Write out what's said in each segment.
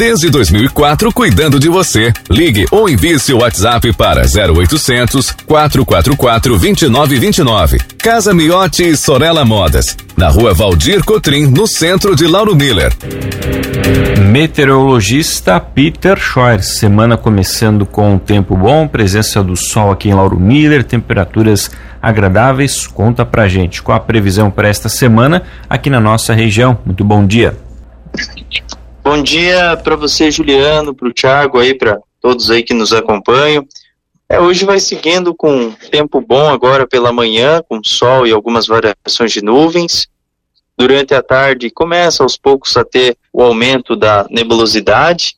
Desde 2004, cuidando de você. Ligue ou envie seu WhatsApp para 0800 444 2929. Casa Miotti e Sorella Modas. Na rua Valdir Cotrim, no centro de Lauro Miller. Meteorologista Peter Scheuer. Semana começando com tempo bom, presença do sol aqui em Lauro Miller, temperaturas agradáveis. Conta pra gente qual a previsão para esta semana aqui na nossa região. Muito bom dia. Bom dia para você, Juliano, para o Thiago aí, para todos aí que nos acompanham. É, hoje vai seguindo com tempo bom agora pela manhã, com sol e algumas variações de nuvens. Durante a tarde começa aos poucos a ter o aumento da nebulosidade.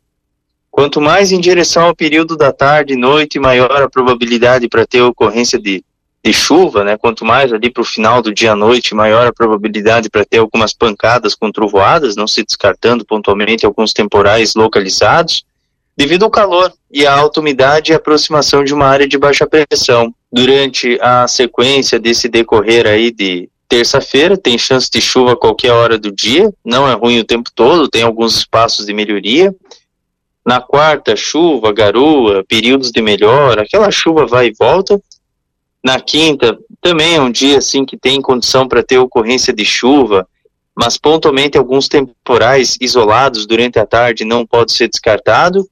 Quanto mais em direção ao período da tarde e noite, maior a probabilidade para ter ocorrência de de chuva, né? Quanto mais ali para o final do dia à noite, maior a probabilidade para ter algumas pancadas com trovoadas, não se descartando pontualmente alguns temporais localizados, devido ao calor e à alta umidade e aproximação de uma área de baixa pressão. Durante a sequência desse decorrer aí de terça-feira, tem chance de chuva a qualquer hora do dia, não é ruim o tempo todo, tem alguns espaços de melhoria. Na quarta, chuva, garoa, períodos de melhora, aquela chuva vai e volta. Na quinta, também é um dia assim que tem condição para ter ocorrência de chuva, mas pontualmente alguns temporais isolados durante a tarde não pode ser descartado.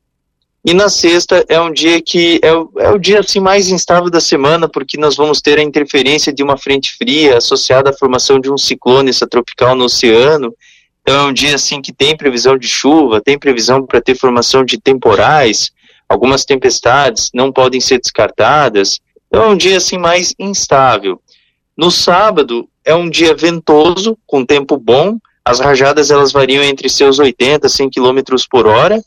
E na sexta é um dia que é o, é o dia assim mais instável da semana, porque nós vamos ter a interferência de uma frente fria associada à formação de um ciclone tropical no oceano. Então é um dia assim que tem previsão de chuva, tem previsão para ter formação de temporais, algumas tempestades não podem ser descartadas. Então é um dia assim mais instável. No sábado é um dia ventoso, com tempo bom. As rajadas elas variam entre seus 80 a 100 km por hora.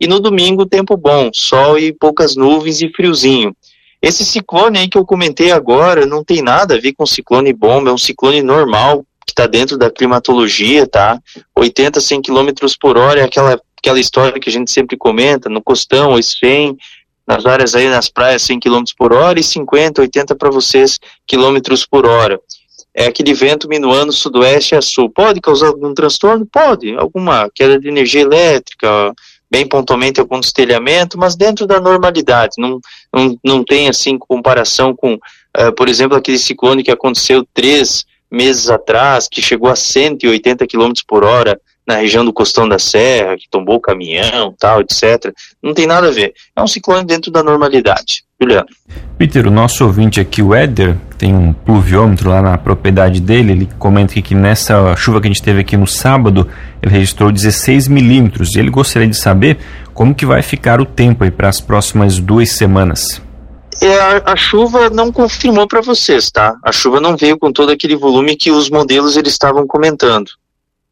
E no domingo tempo bom, sol e poucas nuvens e friozinho. Esse ciclone aí que eu comentei agora não tem nada a ver com ciclone bomba, é um ciclone normal que está dentro da climatologia, tá? 80, 100 km por hora é aquela, aquela história que a gente sempre comenta, no costão, 100, nas áreas aí nas praias 100 km por hora e 50, 80 para vocês km por hora. É aquele vento minuano sudoeste a sul. Pode causar algum transtorno? Pode. Alguma queda de energia elétrica, bem pontualmente algum destelhamento, mas dentro da normalidade. Não, não, não tem assim comparação com, uh, por exemplo, aquele ciclone que aconteceu três meses atrás, que chegou a 180 km por hora na região do Costão da Serra, que tombou o caminhão, tal, etc. Não tem nada a ver. É um ciclone dentro da normalidade. Juliano. Peter, o nosso ouvinte aqui, o Éder, tem um pluviômetro lá na propriedade dele, ele comenta que nessa chuva que a gente teve aqui no sábado, ele registrou 16 milímetros, e ele gostaria de saber como que vai ficar o tempo aí para as próximas duas semanas. É, a, a, chuva não confirmou para vocês, tá? A chuva não veio com todo aquele volume que os modelos eles estavam comentando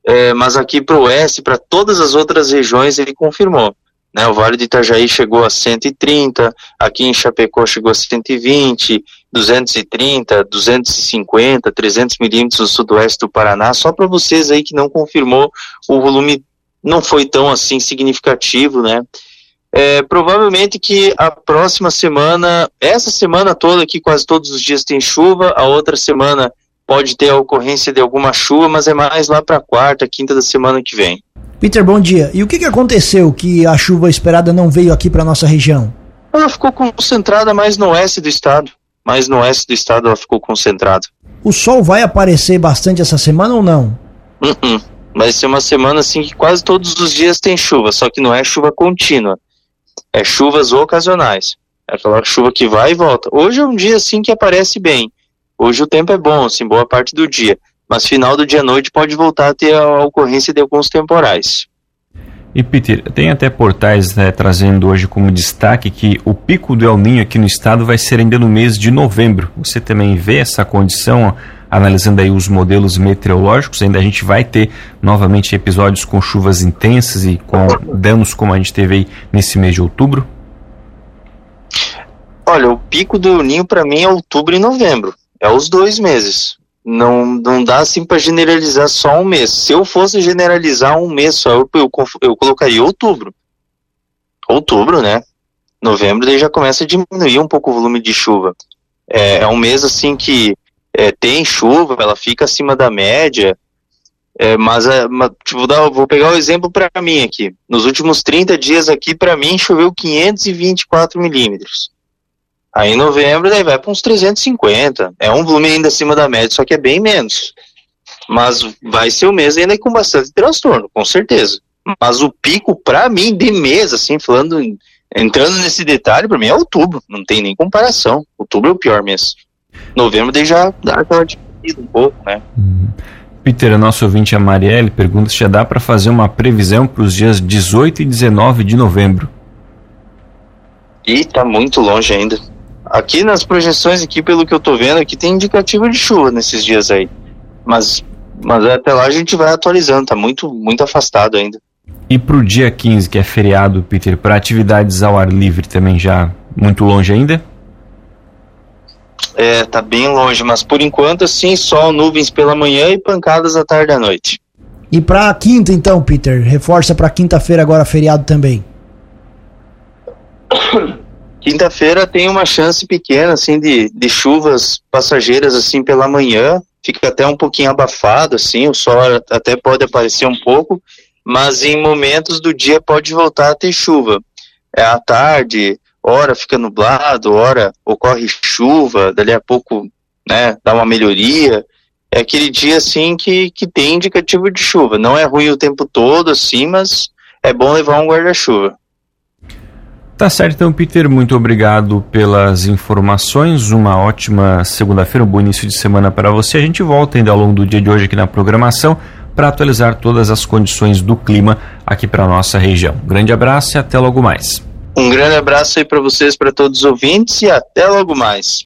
é, mas aqui para o oeste, para todas as outras regiões, ele confirmou. Né, o Vale do Itajaí chegou a 130, aqui em Chapecó chegou a 120, 230, 250, 300 milímetros no sudoeste do Paraná, só para vocês aí que não confirmou, o volume não foi tão assim significativo, né? É, provavelmente que a próxima semana, essa semana toda aqui, quase todos os dias tem chuva, a outra semana pode ter a ocorrência de alguma chuva, mas é mais lá para quarta, quinta da semana que vem. Peter, bom dia. E o que, que aconteceu que a chuva esperada não veio aqui para nossa região? Ela ficou concentrada mais no oeste do estado. Mais no oeste do estado ela ficou concentrada. O sol vai aparecer bastante essa semana ou não? Uh -uh. Vai ser uma semana assim que quase todos os dias tem chuva, só que não é chuva contínua. É chuvas ocasionais. É aquela chuva que vai e volta. Hoje é um dia assim que aparece bem. Hoje o tempo é bom, assim, boa parte do dia, mas final do dia à noite pode voltar a ter a ocorrência de alguns temporais. E Peter, tem até portais né, trazendo hoje como destaque que o pico do El Ninho aqui no estado vai ser ainda no mês de novembro. Você também vê essa condição, analisando aí os modelos meteorológicos, ainda a gente vai ter novamente episódios com chuvas intensas e com danos como a gente teve aí nesse mês de outubro? Olha, o pico do El Ninho para mim é outubro e novembro. É os dois meses. Não, não dá assim para generalizar só um mês. Se eu fosse generalizar um mês só, eu, eu, eu colocaria outubro. Outubro, né? Novembro daí já começa a diminuir um pouco o volume de chuva. É, é um mês assim que é, tem chuva, ela fica acima da média, é, mas, é, mas tipo, vou, pegar o exemplo para mim aqui. Nos últimos 30 dias aqui, para mim, choveu 524 milímetros. Aí em novembro daí vai para uns 350. É um volume ainda acima da média, só que é bem menos. Mas vai ser o mês ainda com bastante transtorno, com certeza. Mas o pico, para mim, de mês, assim, falando, entrando nesse detalhe, para mim é outubro. Não tem nem comparação. Outubro é o pior mês. Novembro daí já dá aquela diminuída um pouco, né? Uhum. Peter, a nossa ouvinte a Marielle pergunta se já dá para fazer uma previsão para os dias 18 e 19 de novembro. E tá muito longe ainda. Aqui nas projeções, aqui pelo que eu tô vendo, aqui tem indicativo de chuva nesses dias aí. Mas, mas até lá a gente vai atualizando, tá muito, muito afastado ainda. E pro dia 15, que é feriado, Peter, para atividades ao ar livre também já muito longe ainda? É, tá bem longe, mas por enquanto assim, sol, nuvens pela manhã e pancadas à tarde e à noite. E pra quinta então, Peter, reforça pra quinta-feira agora feriado também. Quinta-feira tem uma chance pequena, assim, de, de chuvas passageiras, assim, pela manhã. Fica até um pouquinho abafado, assim, o sol até pode aparecer um pouco, mas em momentos do dia pode voltar a ter chuva. É à tarde, hora fica nublado, hora ocorre chuva, dali a pouco, né, dá uma melhoria. É aquele dia, assim, que, que tem indicativo de chuva. Não é ruim o tempo todo, assim, mas é bom levar um guarda-chuva. Tá certo, então, Peter, muito obrigado pelas informações. Uma ótima segunda-feira, um bom início de semana para você. A gente volta ainda ao longo do dia de hoje aqui na programação para atualizar todas as condições do clima aqui para nossa região. grande abraço e até logo mais. Um grande abraço aí para vocês, para todos os ouvintes e até logo mais.